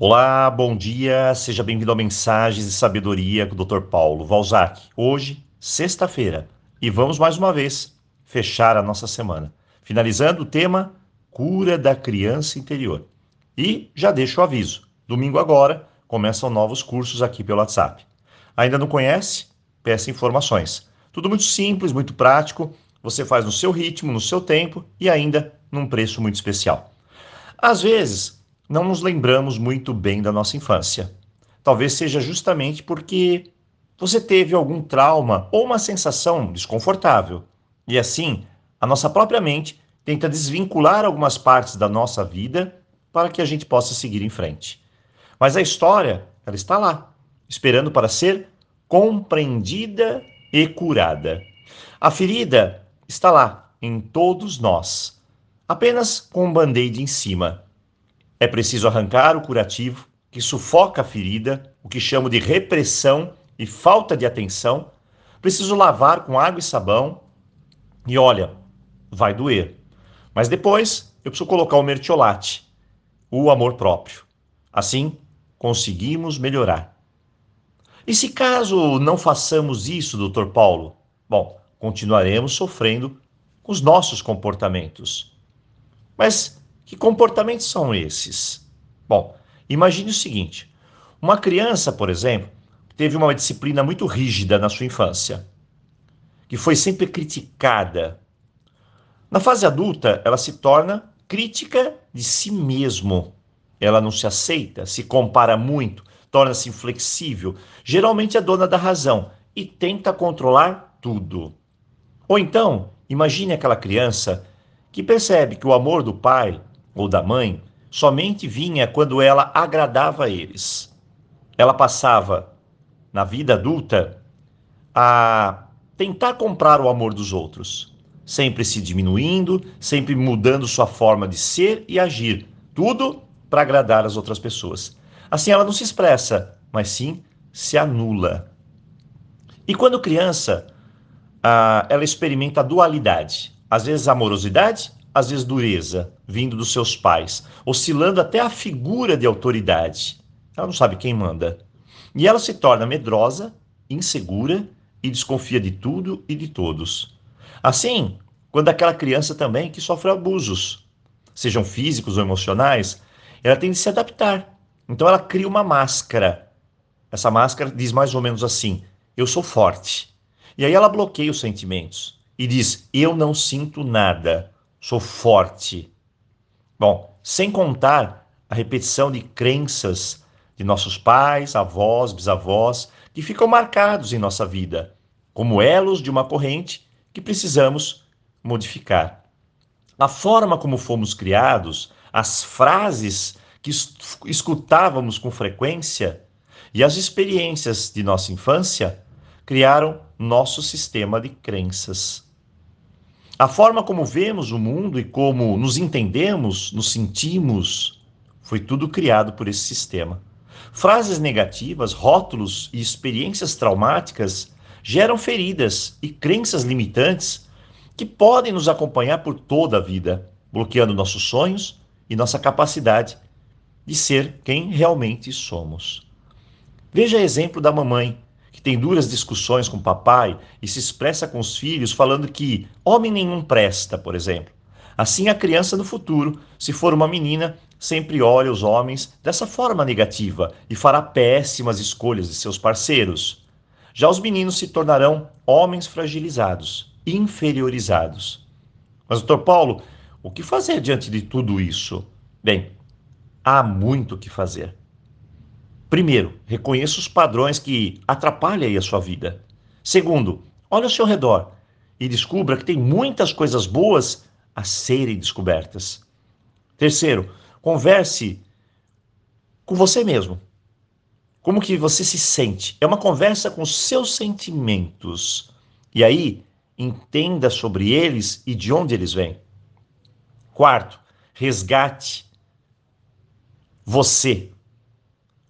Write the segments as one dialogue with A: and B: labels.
A: Olá, bom dia, seja bem-vindo a Mensagens de Sabedoria com o Dr. Paulo Valzac. Hoje, sexta-feira, e vamos mais uma vez fechar a nossa semana, finalizando o tema Cura da Criança Interior. E já deixo o aviso: domingo agora começam novos cursos aqui pelo WhatsApp. Ainda não conhece? Peça informações. Tudo muito simples, muito prático, você faz no seu ritmo, no seu tempo e ainda num preço muito especial. Às vezes, não nos lembramos muito bem da nossa infância. Talvez seja justamente porque você teve algum trauma ou uma sensação desconfortável. E assim, a nossa própria mente tenta desvincular algumas partes da nossa vida para que a gente possa seguir em frente. Mas a história, ela está lá, esperando para ser compreendida e curada. A ferida está lá, em todos nós, apenas com um band-aid em cima. É preciso arrancar o curativo que sufoca a ferida, o que chamo de repressão e falta de atenção. Preciso lavar com água e sabão. E olha, vai doer. Mas depois eu preciso colocar o mertiolate, o amor próprio. Assim, conseguimos melhorar. E se caso não façamos isso, doutor Paulo? Bom, continuaremos sofrendo com os nossos comportamentos. Mas que comportamentos são esses? Bom, imagine o seguinte: uma criança, por exemplo, teve uma disciplina muito rígida na sua infância, que foi sempre criticada. Na fase adulta, ela se torna crítica de si mesmo. Ela não se aceita, se compara muito, torna-se inflexível, geralmente é dona da razão e tenta controlar tudo. Ou então, imagine aquela criança que percebe que o amor do pai ou da mãe somente vinha quando ela agradava a eles. Ela passava, na vida adulta, a tentar comprar o amor dos outros, sempre se diminuindo, sempre mudando sua forma de ser e agir, tudo para agradar as outras pessoas. Assim ela não se expressa, mas sim se anula. E quando criança, ela experimenta a dualidade, às vezes amorosidade, às vezes dureza, vindo dos seus pais, oscilando até a figura de autoridade. Ela não sabe quem manda. E ela se torna medrosa, insegura e desconfia de tudo e de todos. Assim, quando aquela criança também que sofre abusos, sejam físicos ou emocionais, ela tem de se adaptar. Então ela cria uma máscara. Essa máscara diz mais ou menos assim: eu sou forte. E aí ela bloqueia os sentimentos e diz: eu não sinto nada sou forte. Bom, sem contar a repetição de crenças de nossos pais, avós, bisavós, que ficam marcados em nossa vida, como elos de uma corrente que precisamos modificar. A forma como fomos criados, as frases que escutávamos com frequência e as experiências de nossa infância criaram nosso sistema de crenças. A forma como vemos o mundo e como nos entendemos, nos sentimos, foi tudo criado por esse sistema. Frases negativas, rótulos e experiências traumáticas geram feridas e crenças limitantes que podem nos acompanhar por toda a vida, bloqueando nossos sonhos e nossa capacidade de ser quem realmente somos. Veja exemplo da mamãe que tem duras discussões com o papai e se expressa com os filhos falando que homem nenhum presta, por exemplo. Assim, a criança no futuro, se for uma menina, sempre olha os homens dessa forma negativa e fará péssimas escolhas de seus parceiros. Já os meninos se tornarão homens fragilizados, inferiorizados. Mas, doutor Paulo, o que fazer diante de tudo isso? Bem, há muito o que fazer. Primeiro, reconheça os padrões que atrapalham a sua vida. Segundo, olhe ao seu redor e descubra que tem muitas coisas boas a serem descobertas. Terceiro, converse com você mesmo. Como que você se sente? É uma conversa com seus sentimentos. E aí, entenda sobre eles e de onde eles vêm. Quarto, resgate você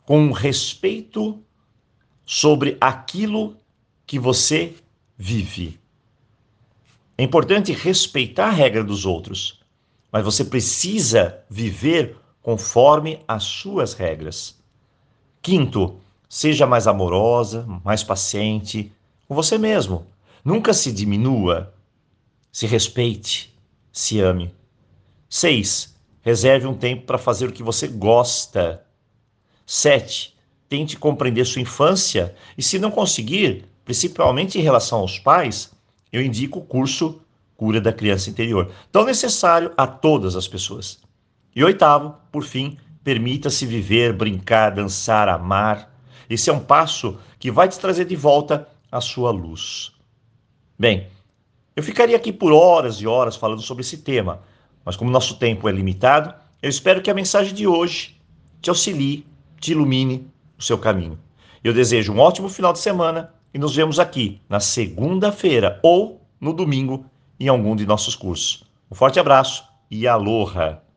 A: com respeito sobre aquilo que você vive. É importante respeitar a regra dos outros, mas você precisa viver conforme as suas regras. Quinto, seja mais amorosa, mais paciente com você mesmo. Nunca se diminua. Se respeite, se ame. Seis, reserve um tempo para fazer o que você gosta. Sete, tente compreender sua infância e, se não conseguir, principalmente em relação aos pais, eu indico o curso Cura da Criança Interior, tão necessário a todas as pessoas. E oitavo, por fim, permita-se viver, brincar, dançar, amar. Esse é um passo que vai te trazer de volta a sua luz. Bem, eu ficaria aqui por horas e horas falando sobre esse tema, mas como nosso tempo é limitado, eu espero que a mensagem de hoje te auxilie, te ilumine o seu caminho. Eu desejo um ótimo final de semana e nos vemos aqui na segunda-feira ou no domingo em algum de nossos cursos. Um forte abraço e aloha!